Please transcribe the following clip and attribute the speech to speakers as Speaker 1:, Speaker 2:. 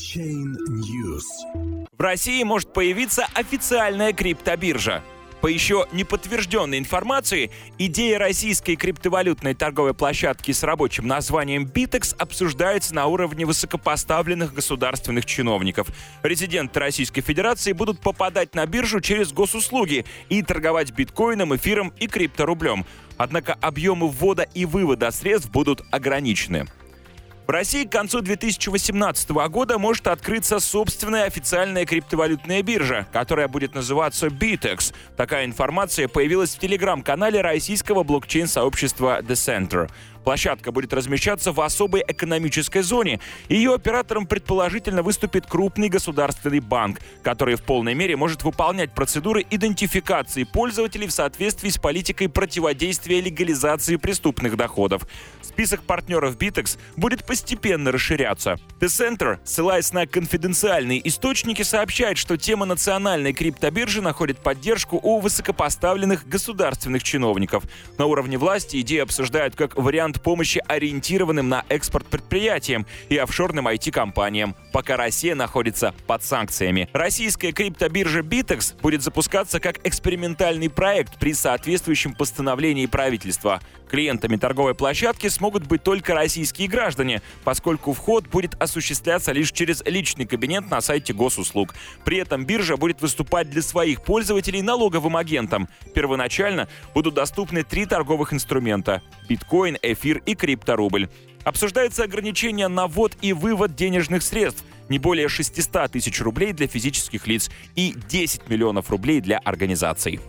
Speaker 1: Chain News.
Speaker 2: В России может появиться официальная криптобиржа. По еще не подтвержденной информации, идея российской криптовалютной торговой площадки с рабочим названием Bitex обсуждается на уровне высокопоставленных государственных чиновников. Резиденты Российской Федерации будут попадать на биржу через госуслуги и торговать биткоином, эфиром и крипторублем. Однако объемы ввода и вывода средств будут ограничены. В России к концу 2018 года может открыться собственная официальная криптовалютная биржа, которая будет называться Bitex. Такая информация появилась в телеграм-канале российского блокчейн-сообщества The Center. Площадка будет размещаться в особой экономической зоне. Ее оператором предположительно выступит крупный государственный банк, который в полной мере может выполнять процедуры идентификации пользователей в соответствии с политикой противодействия легализации преступных доходов. Список партнеров Bitex будет постепенно расширяться. The Center, ссылаясь на конфиденциальные источники, сообщает, что тема национальной криптобиржи находит поддержку у высокопоставленных государственных чиновников. На уровне власти идею обсуждают как вариант помощи ориентированным на экспорт предприятиям и офшорным IT-компаниям, пока Россия находится под санкциями. Российская криптобиржа Bitex будет запускаться как экспериментальный проект при соответствующем постановлении правительства. Клиентами торговой площадки смогут быть только российские граждане, поскольку вход будет осуществляться лишь через личный кабинет на сайте госуслуг. При этом биржа будет выступать для своих пользователей налоговым агентом. Первоначально будут доступны три торговых инструмента – биткоин, эфир и крипторубль. Обсуждается ограничение на ввод и вывод денежных средств – не более 600 тысяч рублей для физических лиц и 10 миллионов рублей для организаций.